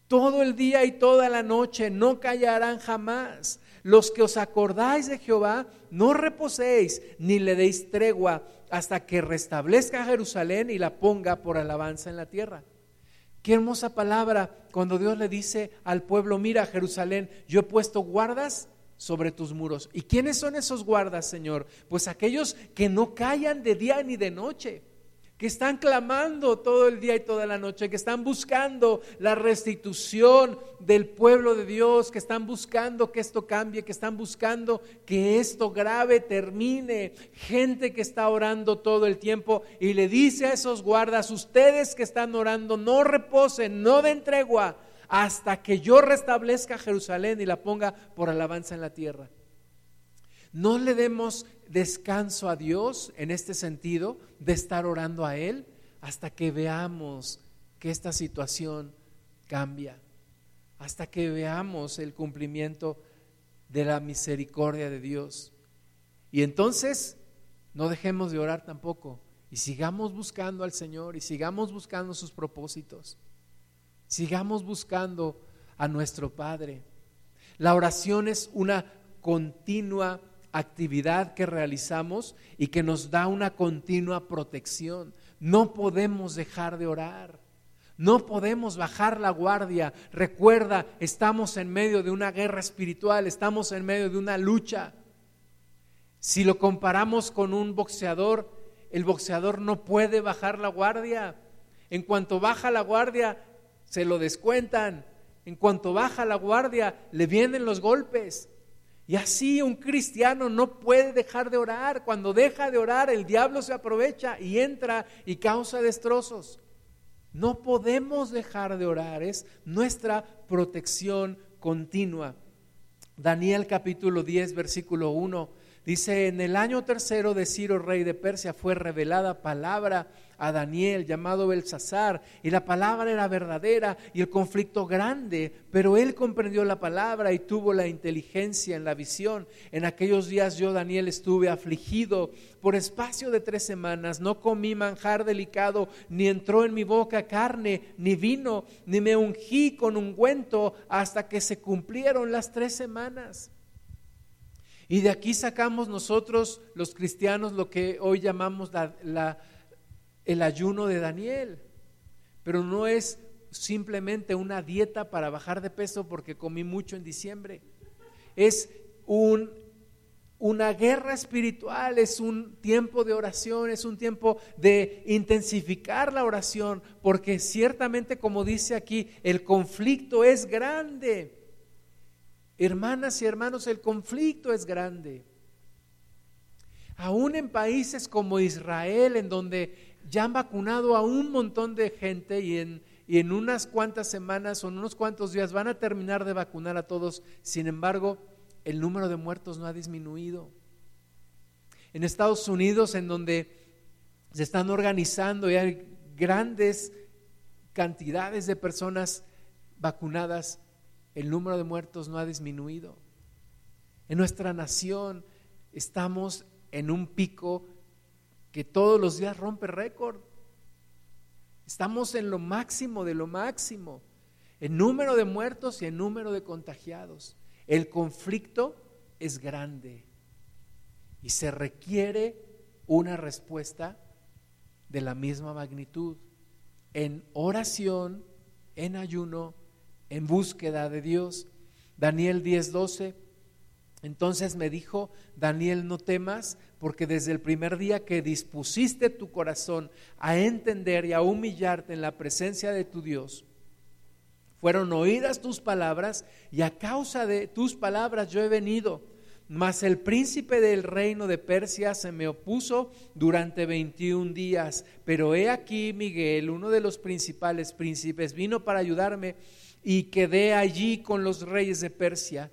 Todo el día y toda la noche no callarán jamás los que os acordáis de Jehová, no reposéis ni le deis tregua hasta que restablezca Jerusalén y la ponga por alabanza en la tierra. Qué hermosa palabra cuando Dios le dice al pueblo, mira Jerusalén, yo he puesto guardas sobre tus muros. ¿Y quiénes son esos guardas, Señor? Pues aquellos que no callan de día ni de noche que están clamando todo el día y toda la noche, que están buscando la restitución del pueblo de Dios, que están buscando que esto cambie, que están buscando que esto grave termine. Gente que está orando todo el tiempo y le dice a esos guardas, ustedes que están orando, no reposen, no den tregua hasta que yo restablezca Jerusalén y la ponga por alabanza en la tierra. No le demos descanso a Dios en este sentido de estar orando a Él hasta que veamos que esta situación cambia. hasta que veamos el cumplimiento de la misericordia de Dios. Y entonces no dejemos de orar tampoco y sigamos buscando al Señor y sigamos buscando sus propósitos. Sigamos buscando a nuestro Padre. La oración es una continua actividad que realizamos y que nos da una continua protección. No podemos dejar de orar. No podemos bajar la guardia. Recuerda, estamos en medio de una guerra espiritual, estamos en medio de una lucha. Si lo comparamos con un boxeador, el boxeador no puede bajar la guardia. En cuanto baja la guardia, se lo descuentan. En cuanto baja la guardia, le vienen los golpes. Y así un cristiano no puede dejar de orar. Cuando deja de orar, el diablo se aprovecha y entra y causa destrozos. No podemos dejar de orar, es nuestra protección continua. Daniel capítulo 10, versículo 1 dice, en el año tercero de Ciro, rey de Persia, fue revelada palabra a Daniel llamado Belsasar, y la palabra era verdadera y el conflicto grande, pero él comprendió la palabra y tuvo la inteligencia en la visión. En aquellos días yo, Daniel, estuve afligido por espacio de tres semanas, no comí manjar delicado, ni entró en mi boca carne, ni vino, ni me ungí con ungüento hasta que se cumplieron las tres semanas. Y de aquí sacamos nosotros los cristianos lo que hoy llamamos la, la el ayuno de Daniel, pero no es simplemente una dieta para bajar de peso porque comí mucho en diciembre. Es un, una guerra espiritual, es un tiempo de oración, es un tiempo de intensificar la oración, porque ciertamente, como dice aquí, el conflicto es grande. Hermanas y hermanos, el conflicto es grande. Aún en países como Israel, en donde ya han vacunado a un montón de gente y en, y en unas cuantas semanas o en unos cuantos días van a terminar de vacunar a todos. Sin embargo, el número de muertos no ha disminuido. En Estados Unidos, en donde se están organizando y hay grandes cantidades de personas vacunadas, el número de muertos no ha disminuido. En nuestra nación estamos en un pico que todos los días rompe récord. Estamos en lo máximo de lo máximo, en número de muertos y en número de contagiados. El conflicto es grande y se requiere una respuesta de la misma magnitud en oración, en ayuno, en búsqueda de Dios. Daniel 10:12 entonces me dijo, Daniel, no temas, porque desde el primer día que dispusiste tu corazón a entender y a humillarte en la presencia de tu Dios, fueron oídas tus palabras y a causa de tus palabras yo he venido. Mas el príncipe del reino de Persia se me opuso durante 21 días. Pero he aquí Miguel, uno de los principales príncipes, vino para ayudarme y quedé allí con los reyes de Persia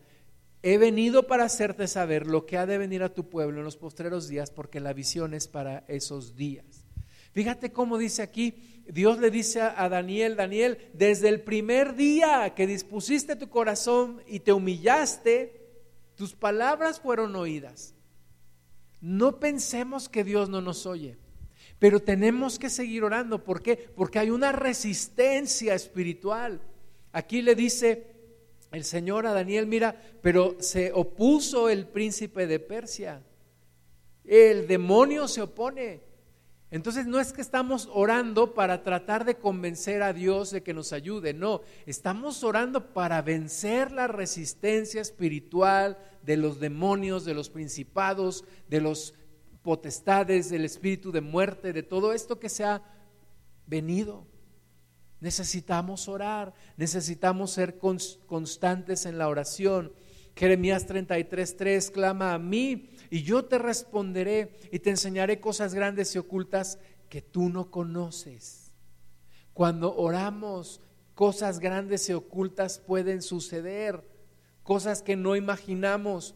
He venido para hacerte saber lo que ha de venir a tu pueblo en los postreros días, porque la visión es para esos días. Fíjate cómo dice aquí, Dios le dice a Daniel, Daniel, desde el primer día que dispusiste tu corazón y te humillaste, tus palabras fueron oídas. No pensemos que Dios no nos oye, pero tenemos que seguir orando. ¿Por qué? Porque hay una resistencia espiritual. Aquí le dice el Señor a Daniel, mira, pero se opuso el príncipe de Persia. El demonio se opone. Entonces no es que estamos orando para tratar de convencer a Dios de que nos ayude, no, estamos orando para vencer la resistencia espiritual de los demonios, de los principados, de los potestades, del espíritu de muerte, de todo esto que se ha venido. Necesitamos orar, necesitamos ser constantes en la oración. Jeremías 33:3 clama a mí y yo te responderé y te enseñaré cosas grandes y ocultas que tú no conoces. Cuando oramos, cosas grandes y ocultas pueden suceder, cosas que no imaginamos.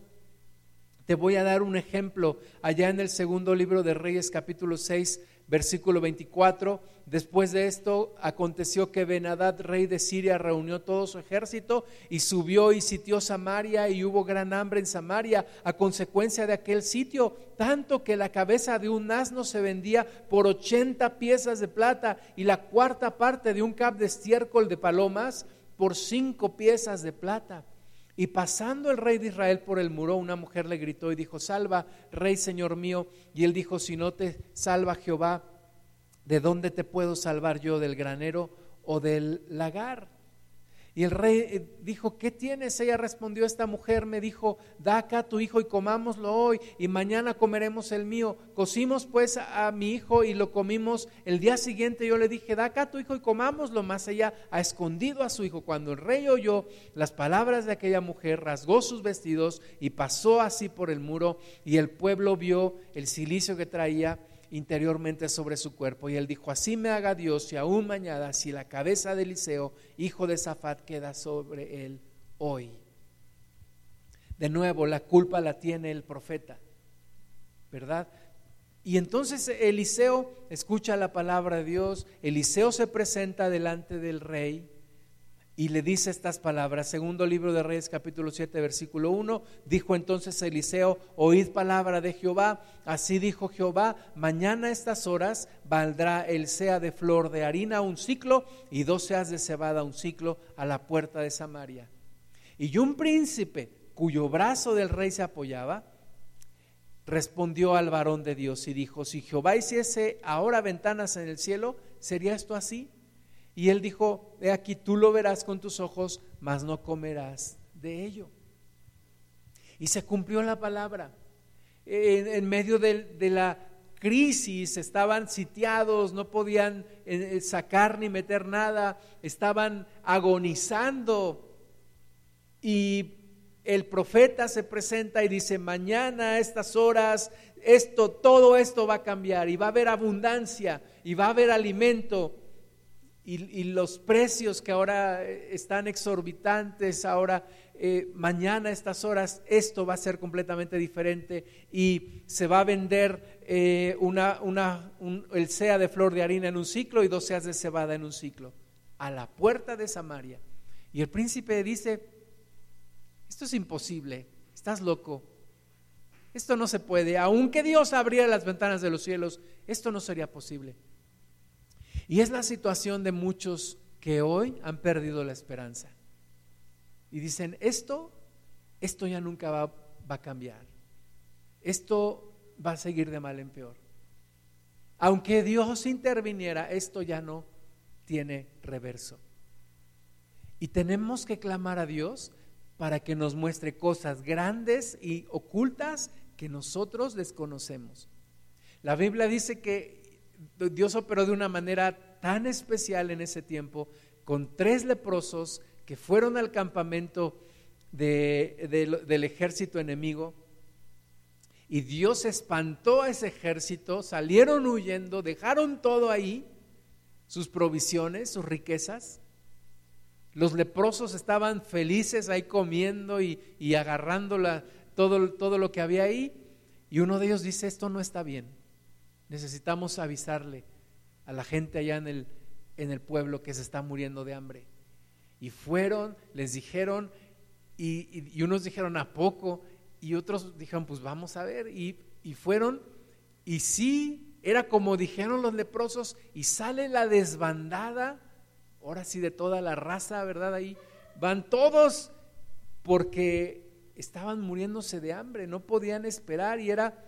Te voy a dar un ejemplo. Allá en el segundo libro de Reyes capítulo 6, versículo 24. Después de esto aconteció que Benadad, rey de Siria, reunió todo su ejército y subió y sitió Samaria y hubo gran hambre en Samaria a consecuencia de aquel sitio, tanto que la cabeza de un asno se vendía por 80 piezas de plata y la cuarta parte de un cap de estiércol de palomas por cinco piezas de plata. Y pasando el rey de Israel por el muro, una mujer le gritó y dijo, salva, rey señor mío. Y él dijo, si no te salva Jehová, ¿de dónde te puedo salvar yo? ¿Del granero o del lagar? Y el rey eh, dijo, ¿qué tienes? Ella respondió, esta mujer me dijo, da acá a tu hijo y comámoslo hoy y mañana comeremos el mío. Cocimos pues a, mi hijo y lo comimos. El día siguiente yo le dije, da acá a tu hijo y comámoslo. Más ella ha escondido a su hijo. Cuando el rey oyó las palabras de aquella mujer, rasgó sus vestidos y pasó así por el muro y el pueblo vio el silicio que traía interiormente sobre su cuerpo. Y él dijo, así me haga Dios y aún mañana si la cabeza de Eliseo, hijo de Zafat, queda sobre él hoy. De nuevo, la culpa la tiene el profeta, ¿verdad? Y entonces Eliseo escucha la palabra de Dios, Eliseo se presenta delante del rey y le dice estas palabras. Segundo libro de Reyes capítulo 7 versículo 1, dijo entonces Eliseo, oíd palabra de Jehová, así dijo Jehová, mañana a estas horas valdrá el sea de flor de harina un ciclo y dos seas de cebada un ciclo a la puerta de Samaria. Y un príncipe cuyo brazo del rey se apoyaba, respondió al varón de Dios y dijo, si Jehová hiciese ahora ventanas en el cielo, ¿sería esto así? Y él dijo, he aquí tú lo verás con tus ojos, mas no comerás de ello. Y se cumplió la palabra. En, medio de, la crisis estaban sitiados, no podían eh, sacar ni meter nada, estaban agonizando. Y el profeta se presenta y dice, mañana a estas horas, esto, todo esto va a cambiar y va a haber abundancia y va a haber alimento y, los precios que ahora eh, están exorbitantes, ahora eh, mañana a estas horas esto va a ser completamente diferente y se va a vender eh, una, una, el sea de flor de harina en un ciclo y dos seas de cebada en un ciclo, a la puerta de Samaria. Y el príncipe dice, esto es imposible, estás loco, esto no se puede, aunque Dios abriera las ventanas de los cielos, esto no sería posible. Y es la situación de muchos que hoy han perdido la esperanza. Y dicen, esto, esto ya nunca va, va a cambiar. Esto va a seguir de mal en peor. Aunque Dios interviniera, esto ya no tiene reverso. Y tenemos que clamar a Dios para que nos muestre cosas grandes y ocultas que nosotros desconocemos. La Biblia dice que Dios operó de una manera tan especial en ese tiempo con tres leprosos que fueron al campamento del ejército enemigo y Dios espantó a ese ejército, salieron huyendo, dejaron todo ahí, sus provisiones, sus riquezas. Los leprosos estaban felices ahí comiendo y, agarrando todo, todo lo que había ahí. Y uno de ellos dice, esto no está bien. Necesitamos avisarle a la gente allá en el, en el pueblo que se está muriendo de hambre. Y fueron, les dijeron, y, unos dijeron a poco, y otros dijeron, pues vamos a ver, y, y fueron, y sí, era como dijeron los leprosos, y sale la desbandada, ahora sí de toda la raza, ¿verdad? Ahí van todos porque estaban muriéndose de hambre, no podían esperar y era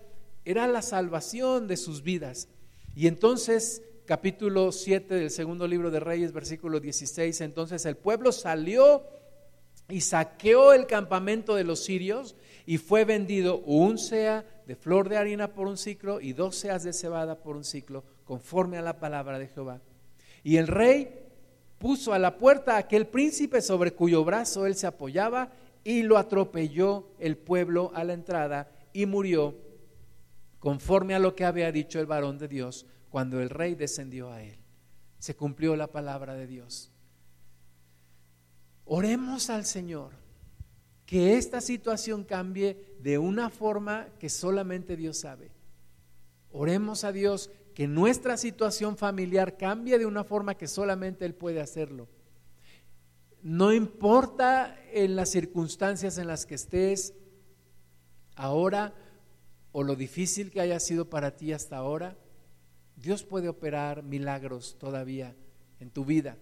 era la salvación de sus vidas. Y entonces, capítulo 7 del segundo libro de Reyes, versículo 16, entonces el pueblo salió y saqueó el campamento de los sirios y fue vendido un sea de flor de harina por un ciclo y dos seas de cebada por un ciclo, conforme a la palabra de Jehová. Y el rey puso a la puerta a aquel príncipe sobre cuyo brazo él se apoyaba y lo atropelló el pueblo a la entrada y murió conforme a lo que había dicho el varón de Dios cuando el rey descendió a él. Se cumplió la palabra de Dios. Oremos al Señor que esta situación cambie de una forma que solamente Dios sabe. Oremos a Dios que nuestra situación familiar cambie de una forma que solamente Él puede hacerlo. No importa en las circunstancias en las que estés ahora o lo difícil que haya sido para ti hasta ahora, Dios puede operar milagros todavía en tu vida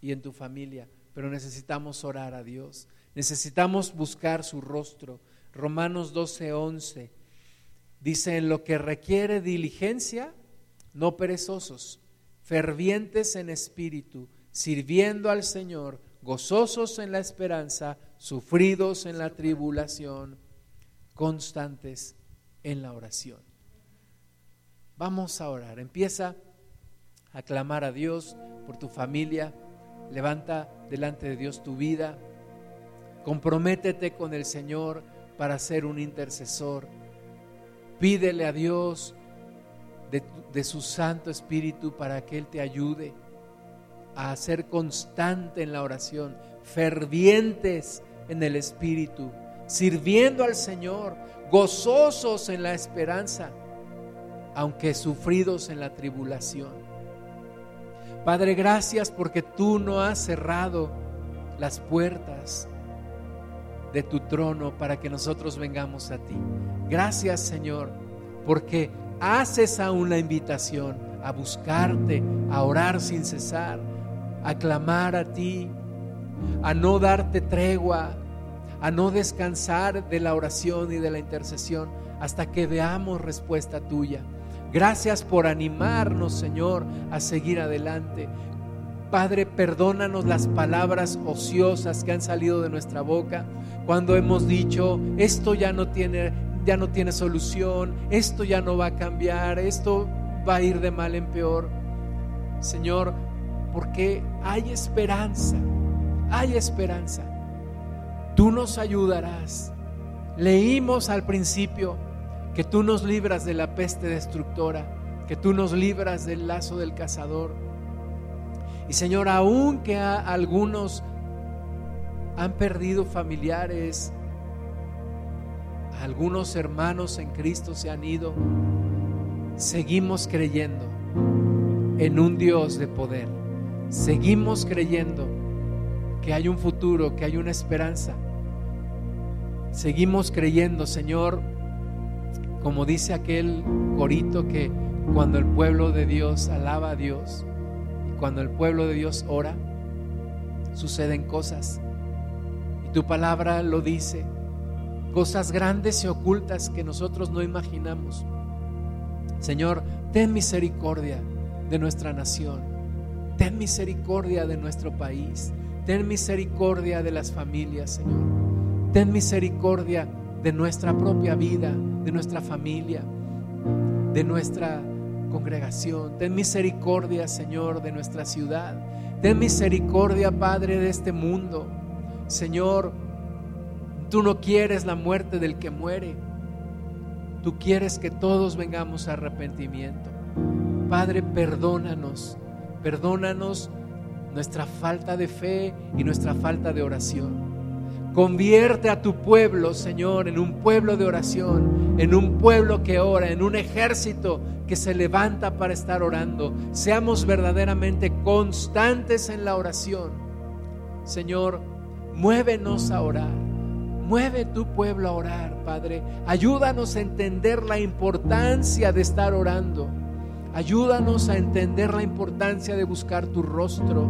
y en tu familia, pero necesitamos orar a Dios, necesitamos buscar su rostro. Romanos 12, 11 dice, en lo que requiere diligencia, no perezosos, fervientes en espíritu, sirviendo al Señor, gozosos en la esperanza, sufridos en la tribulación, constantes en la oración. Vamos a orar. Empieza a clamar a Dios por tu familia. Levanta delante de Dios tu vida. Comprométete con el Señor para ser un intercesor. Pídele a Dios de, de, su Santo Espíritu para que Él te ayude a ser constante en la oración, fervientes en el Espíritu, sirviendo al Señor, gozosos en la esperanza, aunque sufridos en la tribulación. Padre, gracias porque tú no has cerrado las puertas de tu trono para que nosotros vengamos a ti. Gracias, Señor, porque haces aún la invitación a buscarte, a orar sin cesar, a clamar a ti, a no darte tregua, a no descansar de la oración y de la intercesión hasta que veamos respuesta tuya. Gracias por animarnos, Señor, a seguir adelante. Padre, perdónanos las palabras ociosas que han salido de nuestra boca cuando hemos dicho, esto ya no tiene ya no tiene solución, esto ya no va a cambiar, esto va a ir de mal en peor. Señor, porque hay esperanza, hay esperanza tú nos ayudarás. Leímos al principio que tú nos libras de la peste destructora, que tú nos libras del lazo del cazador. Y Señor, aun que algunos han perdido familiares, algunos hermanos en Cristo se han ido, seguimos creyendo en un Dios de poder. Seguimos creyendo que hay un futuro, que hay una esperanza. Seguimos creyendo, Señor, como dice aquel corito que cuando el pueblo de Dios alaba a Dios y cuando el pueblo de Dios ora, suceden cosas. Y tu palabra lo dice, cosas grandes y ocultas que nosotros no imaginamos. Señor, ten misericordia de nuestra nación, ten misericordia de nuestro país, Ten misericordia de las familias, Señor. Ten misericordia de nuestra propia vida, de nuestra familia, de nuestra congregación. Ten misericordia, Señor, de nuestra ciudad. Ten misericordia, Padre, de este mundo. Señor, tú no quieres la muerte del que muere. Tú quieres que todos vengamos a arrepentimiento. Padre, perdónanos. Perdónanos nuestra falta de fe y nuestra falta de oración. Convierte a tu pueblo, Señor, en un pueblo de oración, en un pueblo que ora, en un ejército que se levanta para estar orando. Seamos verdaderamente constantes en la oración. Señor, muévenos a orar. Mueve tu pueblo a orar, Padre. Ayúdanos a entender la importancia de estar orando. Ayúdanos a entender la importancia de buscar tu rostro,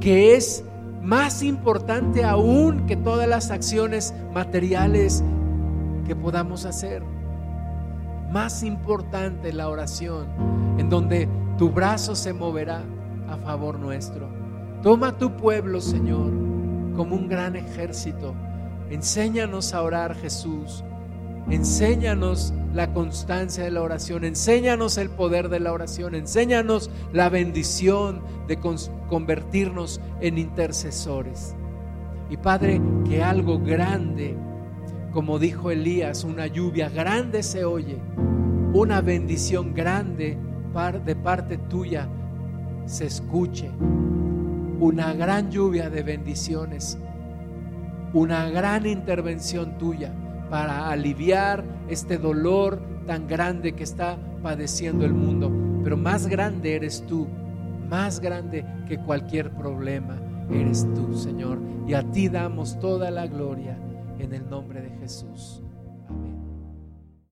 que es más importante aún que todas las acciones materiales que podamos hacer. Más importante la oración, en donde tu brazo se moverá a favor nuestro. Toma tu pueblo, Señor, como un gran ejército. Enséñanos a orar, Jesús. Enséñanos la constancia de la oración, enséñanos el poder de la oración, enséñanos la bendición de convertirnos en intercesores. Y Padre, que algo grande, como dijo Elías, una lluvia grande se oye, una bendición grande de parte tuya se escuche, una gran lluvia de bendiciones, una gran intervención tuya para aliviar este dolor tan grande que está padeciendo el mundo. pero más grande eres tú, más grande que cualquier problema eres tú, Señor. Y a ti damos toda la gloria en el nombre de Jesús.